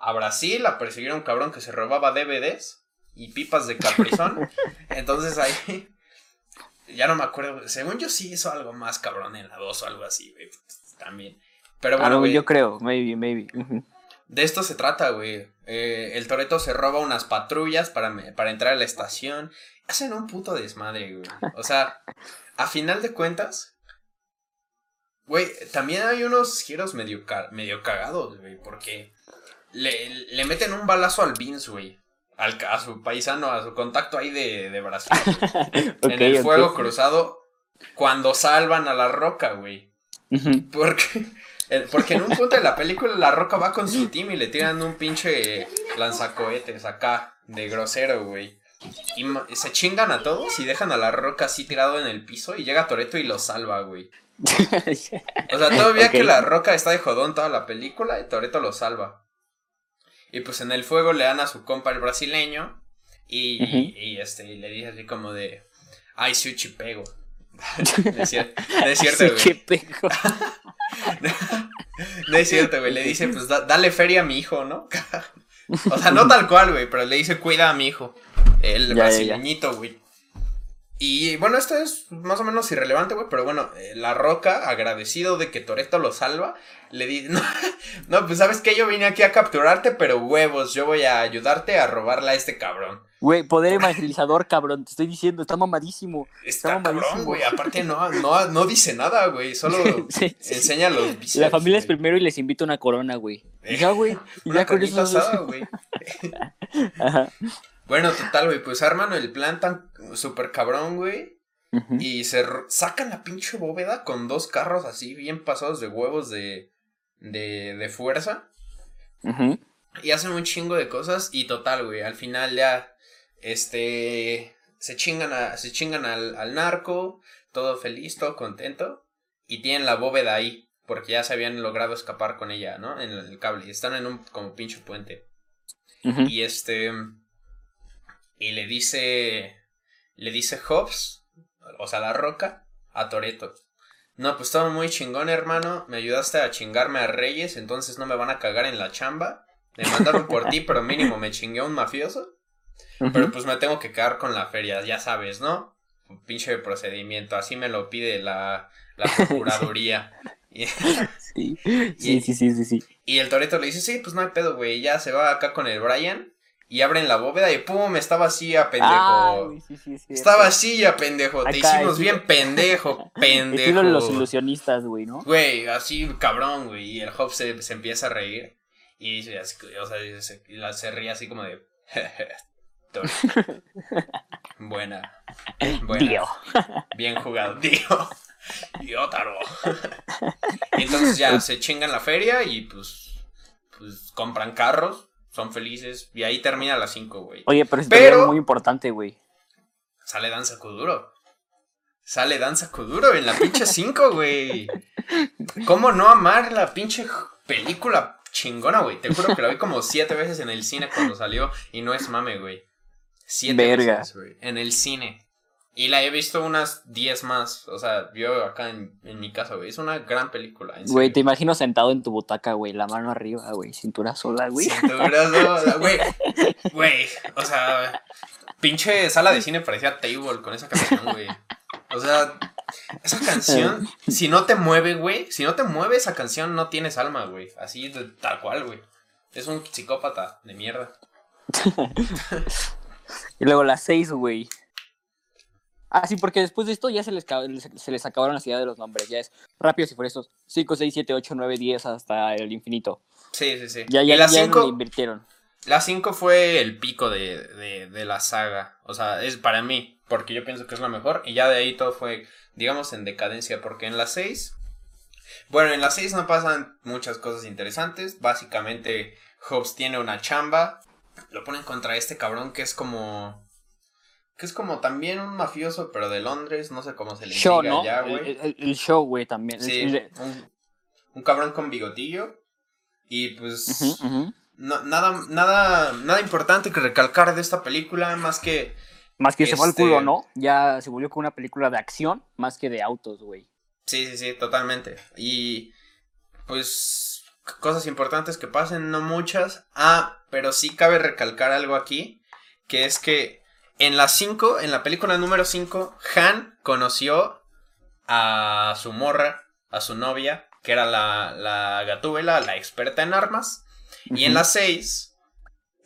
a Brasil a perseguir a un cabrón que se robaba DVDs y pipas de caprizón. Entonces ahí ya no me acuerdo. Según yo sí hizo algo más cabrón en la 2 o algo así, güey. También. Pero bueno, yo creo, maybe, maybe. De esto se trata, güey. Eh, el Toreto se roba unas patrullas para, para entrar a la estación. Hacen un puto desmadre, güey. O sea, a final de cuentas, güey, también hay unos giros medio, medio cagados, güey. Porque le, le meten un balazo al Vince, güey al, a su paisano, a su contacto ahí de, de Brasil. en el fuego cruzado cuando salvan a la roca, güey. Porque, porque en un punto de la película la roca va con su team y le tiran un pinche lanzacohetes acá de grosero, güey. Y se chingan a todos y dejan a la roca así tirado en el piso y llega Toreto y lo salva, güey. o sea, todavía que la roca está de jodón toda la película y Toreto lo salva. Y pues en el fuego le dan a su compa el brasileño. Y, y, este, le dice así como de. Ay, sushi pego. es cierto, es cierto, güey. no, es cierto, güey. Le dice, pues dale feria a mi hijo, ¿no? o sea, no tal cual, güey, pero le dice, cuida a mi hijo. El brasileñito, güey. Y bueno, esto es más o menos irrelevante, güey, pero bueno, eh, La Roca, agradecido de que Toreto lo salva, le dice, no, pues sabes que yo vine aquí a capturarte, pero huevos, yo voy a ayudarte a robarla a este cabrón. Güey, poder evangelizador, cabrón, te estoy diciendo, está mamadísimo. Está, cabrón, güey, aparte no, no, no dice nada, güey, solo enseña los bíceps, La familia es primero y les invito una corona, güey. ya, güey, ya con eso. güey. Ajá. Bueno, total, güey, pues arman el plan tan súper cabrón, güey. Y se sacan la pinche bóveda con dos carros así bien pasados de huevos de, de, de fuerza. Y hacen un chingo de cosas y total, güey, al final ya, este, se chingan, a, se chingan al, al narco, todo feliz, todo contento. Y tienen la bóveda ahí, porque ya se habían logrado escapar con ella, ¿no? En el cable. Y están en un como pinche puente. Y este y le dice, le dice Hobbs, o sea, la roca, a Toreto. No, pues todo muy chingón, hermano. Me ayudaste a chingarme a Reyes, entonces no me van a cagar en la chamba. Me mandaron por ti, pero mínimo me chingué a un mafioso. Pero pues me tengo que quedar con la feria, ya sabes, ¿no? Un pinche procedimiento, así me lo pide la, la procuraduría. sí. sí, sí, sí, sí, Y el Toreto le dice, sí, pues no hay pedo, güey. Ya se va acá con el Brian y abren la bóveda y pum, estaba así a pendejo. estaba así a pendejo. Te hicimos bien pendejo, pendejo. los ilusionistas, güey, ¿no? Güey, así cabrón, güey. Y el Hop se, se, empieza a reír. Y o sea, se, se ríe así como de. Buena. Buena. Bien jugado, tío. Y Otaro. y entonces ya se chingan la feria y pues, pues compran carros son felices y ahí termina las 5, güey. Oye, pero es muy importante, güey. Sale Danza Kuduro. Sale Danza Kuduro en la pinche 5, güey. ¿Cómo no amar la pinche película chingona, güey? Te juro que la vi como siete veces en el cine cuando salió y no es mame, güey. Siete veces, güey. En el cine. Y la he visto unas 10 más. O sea, yo acá en, mi casa, güey. Es una gran película. Güey, te imagino sentado en tu butaca, güey. La mano arriba, güey. Cintura sola, güey. Cintura sola, güey. Güey, o sea, pinche sala de cine parecía Table con esa canción, güey. O sea, esa canción, si no te mueve, güey. Si no te mueve esa canción, no tienes alma, güey. Así, de, tal cual, güey. Es un psicópata de mierda. y luego las 6, güey. Ah, sí, porque después de esto ya se les, se les acabaron las ideas de los nombres. Ya es rápidos y furiosos. 5, 6, 7, 8, 9, 10 hasta el infinito. Sí, sí, sí. Ya, ya, la 5 invirtieron. La 5 fue el pico de, de, de, la saga. O sea, es para mí, porque yo pienso que es la mejor. Y ya de ahí todo fue, digamos, en decadencia. Porque en la 6. Bueno, en la 6 no pasan muchas cosas interesantes. Básicamente, Hobbs tiene una chamba. Lo ponen contra este cabrón que es como que es como también un mafioso, pero de Londres, no sé cómo se le show, ¿no? güey. El, show, güey, también. Sí, un, cabrón con bigotillo. Y pues. nada, nada, nada importante que recalcar de esta película, más que. Más que se fue al culo, este ¿no? Ya se volvió como una película de acción, más que de autos, güey. Sí, sí, sí, totalmente. Y. Pues. Cosas importantes que pasen, no muchas. Ah, pero sí cabe recalcar algo aquí. Que es que en la 5, en la película número 5, Han conoció a su morra, a su novia, que era la, la Gatúbela, la experta en armas. Y en la 6,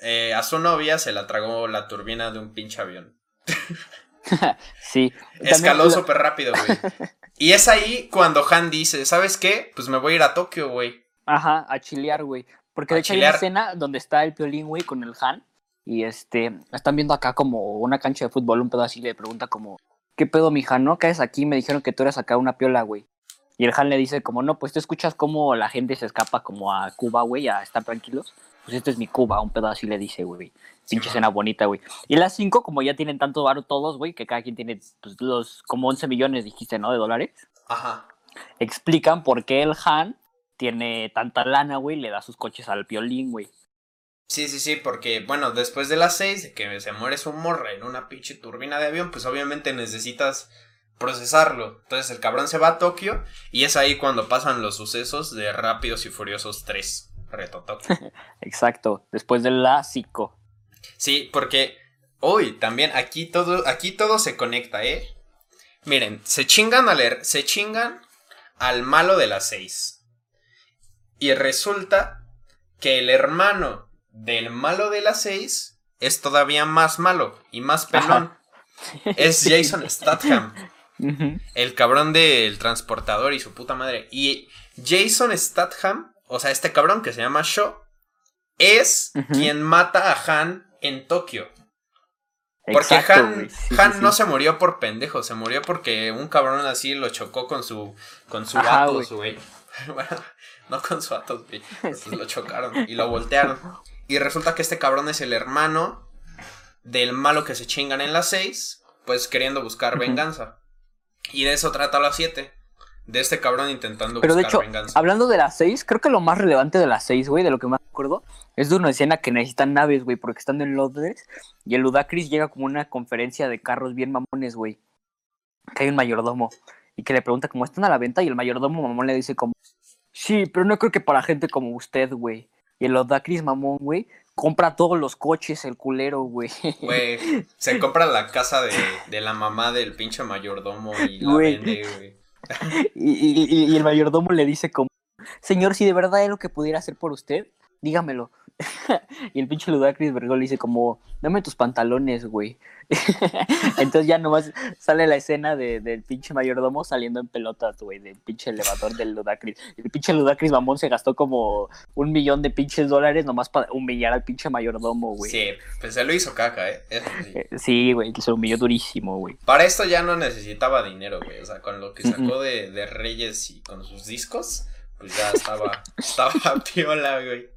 eh, a su novia se la tragó la turbina de un pinche avión. sí. Escaló súper rápido, güey. Y es ahí cuando Han dice, ¿sabes qué? Pues me voy a ir a Tokio, güey. Ajá, a chilear, güey. Porque de hecho hay una escena donde está el piolín, güey, con el Han. Y este, están viendo acá como una cancha de fútbol, un pedo así, le pregunta como, ¿qué pedo, mija? ¿No caes aquí? Me dijeron que tú eras acá una piola, güey. Y el Han le dice como, no, pues tú escuchas cómo la gente se escapa como a Cuba, güey, a estar tranquilos. Pues este es mi Cuba, un pedo así le dice, güey. Pinche escena bonita, güey. Y las cinco, como ya tienen tanto varo todos, güey, que cada quien tiene pues, los como 11 millones, dijiste, ¿no? De dólares. Ajá. Explican por qué el Han tiene tanta lana, güey, le da sus coches al piolín, güey. Sí, sí, sí, porque, bueno, después de las seis, de que se muere su morra en una pinche turbina de avión, pues obviamente necesitas procesarlo. Entonces el cabrón se va a Tokio y es ahí cuando pasan los sucesos de Rápidos y Furiosos 3. Reto Tokio. Exacto, después del lásico. Sí, porque hoy también aquí todo, aquí todo se conecta, ¿eh? Miren, se chingan a leer, se chingan al malo de las seis. Y resulta que el hermano del malo de las seis es todavía más malo y más pelón. Es Jason Statham. El cabrón del transportador y su puta madre. Y Jason Statham, o sea, este cabrón que se llama Shaw, es quien mata a Han en Tokio. Porque Han, Han no se murió por pendejo, se murió porque un cabrón así lo chocó con su con su Atos, güey. bueno, no con su Atos, güey. lo chocaron y lo voltearon. Y resulta que este cabrón es el hermano del malo que se chingan en las 6, pues queriendo buscar venganza. Y de eso trata la 7. De este cabrón intentando Pero buscar de hecho, venganza. Hablando de las 6, creo que lo más relevante de las 6, güey, de lo que más acuerdo, es de una escena que necesitan naves, güey, porque están en Londres y el Ludacris llega como una conferencia de carros bien mamones, güey. Que hay un mayordomo. y que le pregunta cómo están a la venta y el mayordomo mamón le dice como, sí, pero no creo que para gente como usted, güey. Y el Odacris mamón, güey, compra todos los coches, el culero, güey. Güey, se compra la casa de, la mamá del pinche mayordomo y la vende, güey. Y, y, el mayordomo le dice como, señor, si de verdad es lo que pudiera hacer por usted, dígamelo. y el pinche Ludacris Vergol le dice como, dame tus pantalones, güey. Entonces ya nomás sale la escena de, del pinche mayordomo saliendo en pelotas, güey, del pinche elevador del Ludacris. El pinche Ludacris mamón se gastó como un millón de pinches dólares nomás para humillar al pinche mayordomo, güey. Sí, pues se lo hizo caca, ¿eh? sí. güey, se humilló durísimo, güey. Para esto ya no necesitaba dinero, güey. O sea, con lo que sacó de, de Reyes y con sus discos, pues ya estaba, estaba piola, güey.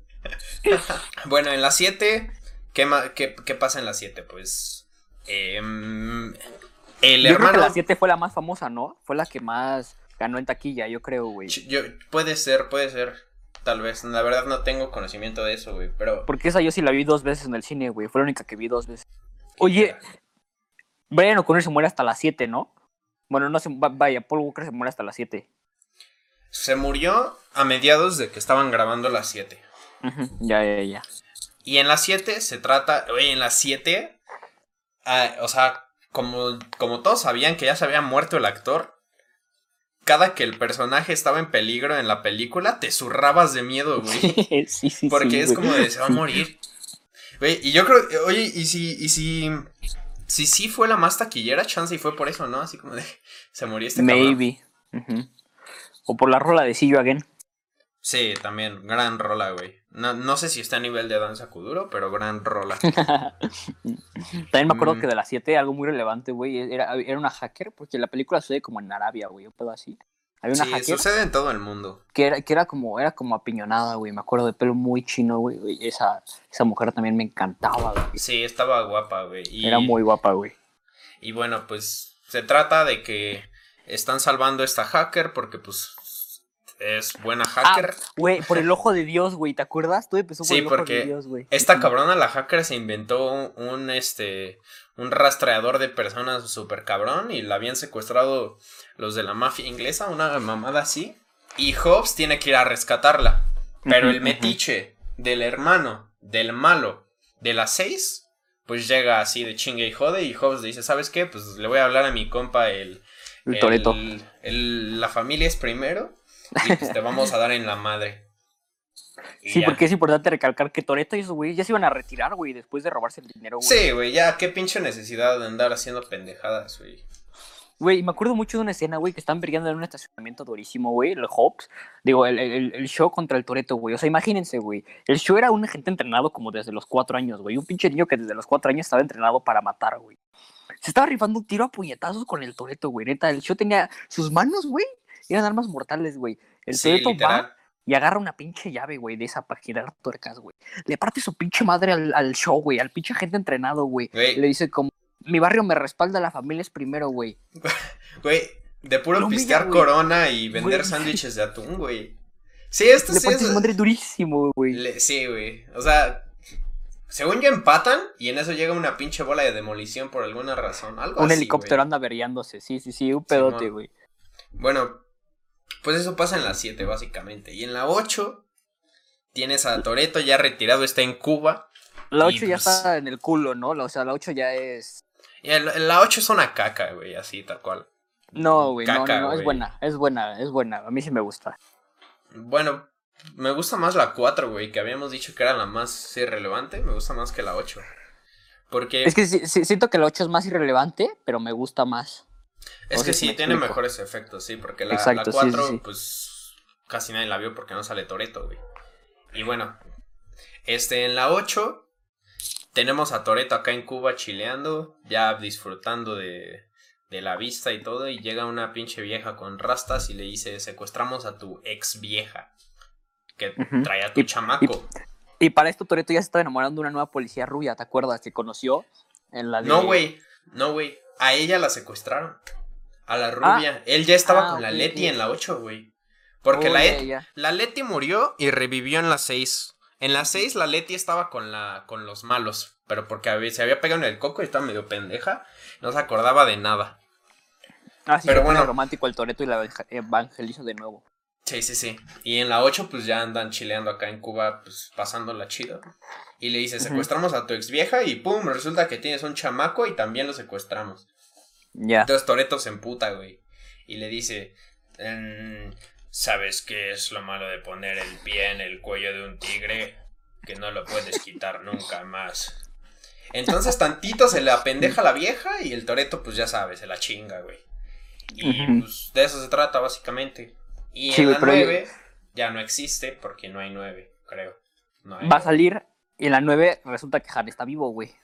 bueno, en la 7, ¿qué, qué, pasa en la 7? Pues. Em, el yo hermano. Creo que la 7 fue la más famosa, ¿no? Fue la que más ganó en taquilla, yo creo, güey. Yo, puede ser, puede ser. Tal vez. La verdad no tengo conocimiento de eso, güey. Pero. Porque esa yo sí la vi dos veces en el cine, güey. Fue la única que vi dos veces. Oye, Brian O'Connor se muere hasta las 7, ¿no? Bueno, no se. Vaya, Paul Walker se muere hasta las 7. Se murió a mediados de que estaban grabando las 7. Ya, ya, ya. Y en la 7 se trata, oye, en la 7, ah, o sea, como, como todos sabían que ya se había muerto el actor, cada que el personaje estaba en peligro en la película, te zurrabas de miedo, güey. sí, sí, Porque es como de, se va a morir. Güey, y yo creo, oye, y si, y si, si sí fue la más taquillera, chance y fue por eso, ¿no? Así como de, se murió este Maybe. O por la rola de See You Again. Sí, también, gran rola, güey. No, no sé si está a nivel de Danza Kuduro, pero gran rola. también me acuerdo mm. que de las 7 algo muy relevante, güey, era, era una hacker, porque la película sucede como en Arabia, güey, un pedo así. Había una sí, sucede en todo el mundo. Que era, que era como, era como apiñonada, güey. Me acuerdo de pelo muy chino, güey. Esa, esa mujer también me encantaba, güey. Sí, estaba guapa, güey. Era muy guapa, güey. Y bueno, pues se trata de que están salvando a esta hacker porque pues es buena ah, hacker. güey, por el ojo de Dios, güey, ¿te acuerdas? Todo empezó por el ojo de Dios, güey. Esta cabrona, la hacker, se inventó un, este, un rastreador de personas súper cabrón y la habían secuestrado los de la mafia inglesa, una mamada así. Y Hobbs tiene que ir a rescatarla. Pero el metiche del hermano, del malo, de las seis, pues llega así de chingue y jode. Y Hobbs dice: ¿Sabes qué? Pues le voy a hablar a mi compa el. El, Toreto. la familia es primero. Y pues te vamos a dar en la madre. sí, porque es importante recalcar que Toreto y esos güeyes ya se iban a retirar, güey, después de robarse el dinero, güey. Sí, güey, ya, qué pinche necesidad de andar haciendo pendejadas, güey. Güey, me acuerdo mucho de una escena, güey, que están peleando en un estacionamiento durísimo, güey, el Hobbs. Digo, el, el, show contra el Toreto, güey. O sea, imagínense, güey. El show era un gente entrenado como desde los cuatro años, güey. Un pinche niño que desde los cuatro años estaba entrenado para matar, güey. Se estaba rifando un tiro a puñetazos con el Toreto, güey. Neta, el show tenía sus manos, güey. Eran armas mortales, güey. El sí, va y agarra una pinche llave, güey, de esa para girar tuercas, güey. Le parte su pinche madre al, show, güey, al pinche gente entrenado, güey. Le dice como, mi barrio me respalda, la familia es primero, güey. Güey, de puro pistear corona y vender sándwiches de atún, güey. Sí, esto Le sí parte su madre durísimo, güey. Sí, güey. O sea, según yo empatan y en eso llega una pinche bola de demolición por alguna razón. Algo un helicóptero anda averiándose, sí, sí, sí, un pedote, güey. bueno, pues eso pasa en la 7, básicamente. Y en la 8 tienes a Toreto ya retirado, está en Cuba. La 8 ya pues está en el culo, ¿no? O sea, la 8 ya es. La 8 es una caca, güey, así, tal cual. No, güey, no, no, es buena, es buena, es buena. A mí sí me gusta. Bueno, me gusta más la 4, güey, que habíamos dicho que era la más irrelevante. Me gusta más que la 8. Porque. Es que siento que la 8 es más irrelevante, pero me gusta más. Es que sí, tiene mejores efectos, sí, porque la, 4, pues casi nadie la vio porque no sale Toreto, güey. Y bueno, este, en la 8 tenemos a Toreto acá en Cuba chileando, ya disfrutando de, de la vista y todo, y llega una pinche vieja con rastas y le dice, secuestramos a tu ex vieja, que trae a tu chamaco. Y, para esto Toreto ya se está enamorando de una nueva policía rubia, ¿te acuerdas? Que conoció en la No, güey, no, güey a ella la secuestraron. A la rubia. Ah. Él ya estaba ah, con la Leti en la 8, güey. Porque la, la Leti murió y revivió en la 6. En la 6 la Leti estaba con, la, con los malos. Pero porque se había pegado en el coco y estaba medio pendeja. No se acordaba de nada. Ah, sí, Pero bueno. romántico el Toreto y la evangeliza de nuevo. Sí, sí, sí. Y en la 8, pues ya andan chileando acá en Cuba, pues pasándola chido. Y le dice, secuestramos a tu ex vieja y pum, resulta que tienes un chamaco y también lo secuestramos. Ya. Entonces Toreto se emputa, güey. Y le dice, ¿sabes qué es lo malo de poner el pie en el cuello de un tigre? Que no lo puedes quitar nunca más. Entonces tantito se le apendeja a la vieja y el Toreto, pues ya sabes, se la chinga, güey. Y pues de eso se trata básicamente. Y en la 9 ya no existe porque no hay 9, creo. Va a salir y en la 9 resulta que Harry está vivo, güey.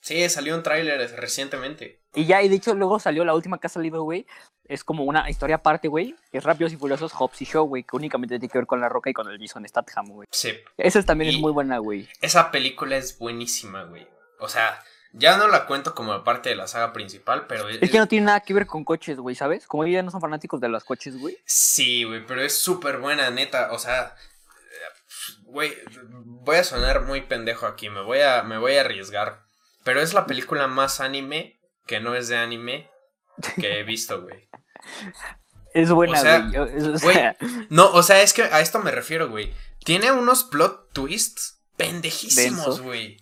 Sí, salió un tráiler recientemente. Y ya, y de hecho luego salió la última que ha salido, güey. Es como una historia aparte, güey. Que es Rápidos y Furiosos Hobbs y Show, güey. Que únicamente tiene que ver con La Roca y con el Jason Statham, güey. Sí. Esa también es muy buena, güey. Esa película es buenísima, güey. O sea, ya no la cuento como parte de la saga principal, pero... Es, que no tiene nada que ver con coches, güey, ¿sabes? Como ellos ya no son fanáticos de los coches, güey. Sí, güey, pero es súper buena, neta. O sea, güey, voy a sonar muy pendejo aquí, me voy a, me voy a arriesgar. Pero es la película más anime que no es de anime que he visto, güey. Es buena, güey. No, o sea, es que a esto me refiero, güey. Tiene unos plot twists pendejísimos, güey.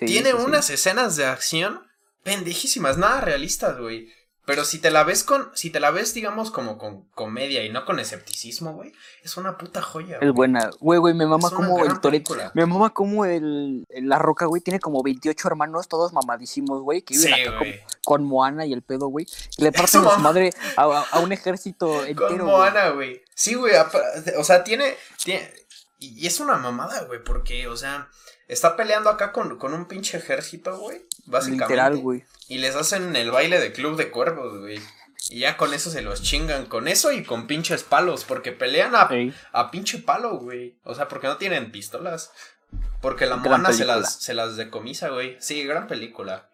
Tiene unas escenas de acción pendejísimas, nada realistas, güey. Pero si te la ves con, si te la ves, digamos, como con comedia y no con escepticismo, güey, es una puta joya. Es buena. Güey, güey, me mama como el Toreto. Me mama como el, La Roca, güey, tiene como 28 hermanos, todos mamadísimos, güey, que viven acá con, Moana y el pedo, güey. Y le parten a su madre a, un ejército entero. Con Moana, güey. Sí, güey, o sea, tiene, tiene... Y es una mamada, güey, porque, o sea, Está peleando acá con, con un pinche ejército, güey. Básicamente. Literal, güey. Y les hacen el baile de club de cuervos, güey. Y ya con eso se los chingan. Con eso y con pinches palos. Porque pelean a, a pinche palo, güey. O sea, porque no tienen pistolas. Porque la mona se las, se las decomisa, güey. Sí, gran película.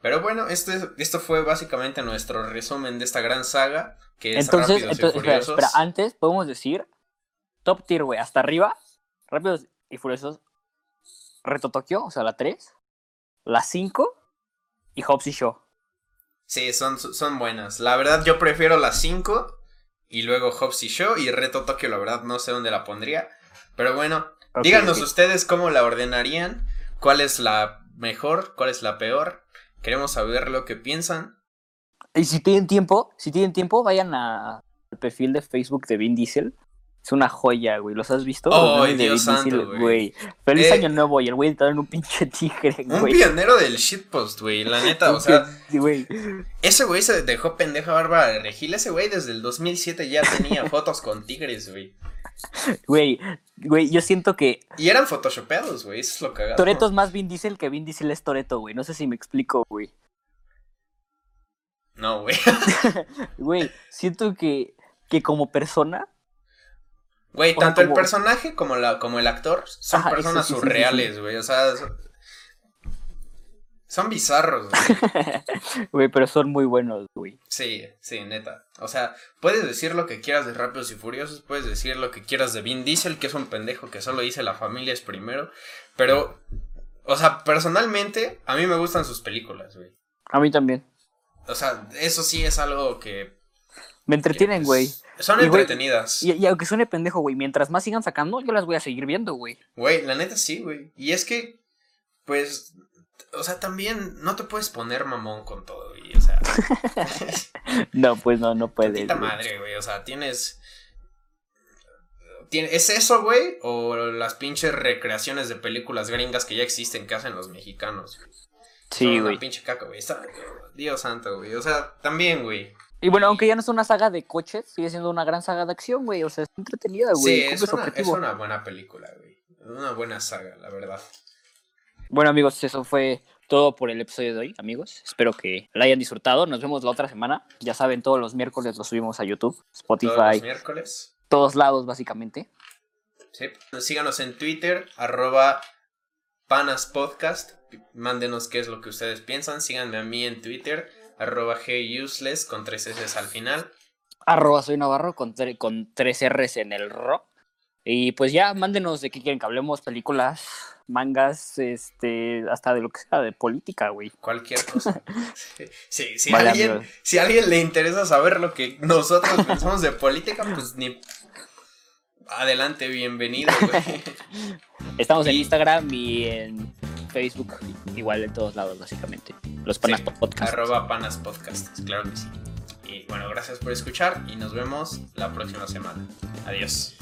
Pero bueno, este, esto fue básicamente nuestro resumen de esta gran saga. Que es entonces, entonces espera, espera, antes podemos decir top tier, güey, hasta arriba. Rápidos y Furiosos Reto Tokio, o sea, la 3, la 5 y Hobbs y Shaw. Sí, son, son buenas. La verdad, yo prefiero la 5 y luego Hobbs y Shaw y Reto Tokio, la verdad, no sé dónde la pondría. Pero bueno, díganos ustedes cómo la ordenarían, cuál es la mejor, cuál es la peor. Queremos saber lo que piensan. Y si tienen tiempo, si tienen tiempo, vayan al perfil de Facebook de Vin Diesel es una joya, güey. ¿Los has visto? Oh, Dios santo, güey. Feliz eh, año nuevo y el güey está en un pinche tigre, güey. Un pionero del shitpost, güey. La neta, o sea. güey. Ese güey se dejó pendeja Bárbara de Regil. Ese güey desde el 2007 ya tenía fotos con tigres, güey. Güey, güey, yo siento que. Y eran photoshopeados, güey. Eso es lo cagado. Toreto es más Vin Diesel que Vin Diesel es Toreto, güey. No sé si me explico, güey. No, güey. güey, siento que, que como persona Güey, tanto el personaje como, la, como el actor son personas surreales, güey. o sea, son, bizarros, güey. Güey, pero son muy buenos, güey. Sí, sí, neta. O sea, puedes decir lo que quieras de Rápidos y Furiosos, puedes decir lo que quieras de Vin Diesel, que es un pendejo que solo dice la familia es primero. Pero, o sea, personalmente, a mí me gustan sus películas, güey. A mí también. O sea, eso sí es algo que... Me entretienen, güey. Pues, son entretenidas. y, aunque suene pendejo, güey, mientras más sigan sacando, yo las voy a seguir viendo, güey. Güey, la neta sí, güey. Y es que, pues, o sea, también no te puedes poner mamón con todo, güey. O sea. no, pues no, no puedes. Tita madre, güey. O sea, tienes. ¿Es eso, güey? ¿O las pinches recreaciones de películas gringas que ya existen que hacen los mexicanos? Sí, güey. pinche caca, güey. Dios santo, güey. O sea, también, güey. Y bueno, aunque ya no es una saga de coches, sigue siendo una gran saga de acción, güey. O sea, es entretenida, güey. Sí, es una, es una, buena película, güey. Una buena saga, la verdad. Bueno, amigos, eso fue todo por el episodio de hoy, amigos. Espero que la hayan disfrutado. Nos vemos la otra semana. Ya saben, todos los miércoles lo subimos a YouTube, Spotify. Todos los miércoles. Todos lados, básicamente. Sí. Síganos en Twitter, arroba panaspodcast. Mándenos qué es lo que ustedes piensan. Síganme a mí en Twitter arroba useless con tres S al final. Arroba soy Navarro con, con tres R's en el ro. Y pues ya, mándenos de qué quieren que hablemos, películas, mangas, este, hasta de lo que sea, de política, güey. Cualquier cosa. Sí, si, alguien, si a alguien le interesa saber lo que nosotros pensamos de política, pues ni... Adelante, bienvenido, güey. Estamos en Instagram y en Facebook, igual en todos lados, básicamente. Los Panas Podcast. Arroba Panas Podcast, claro que sí. Y bueno, gracias por escuchar y nos vemos la próxima semana. Adiós.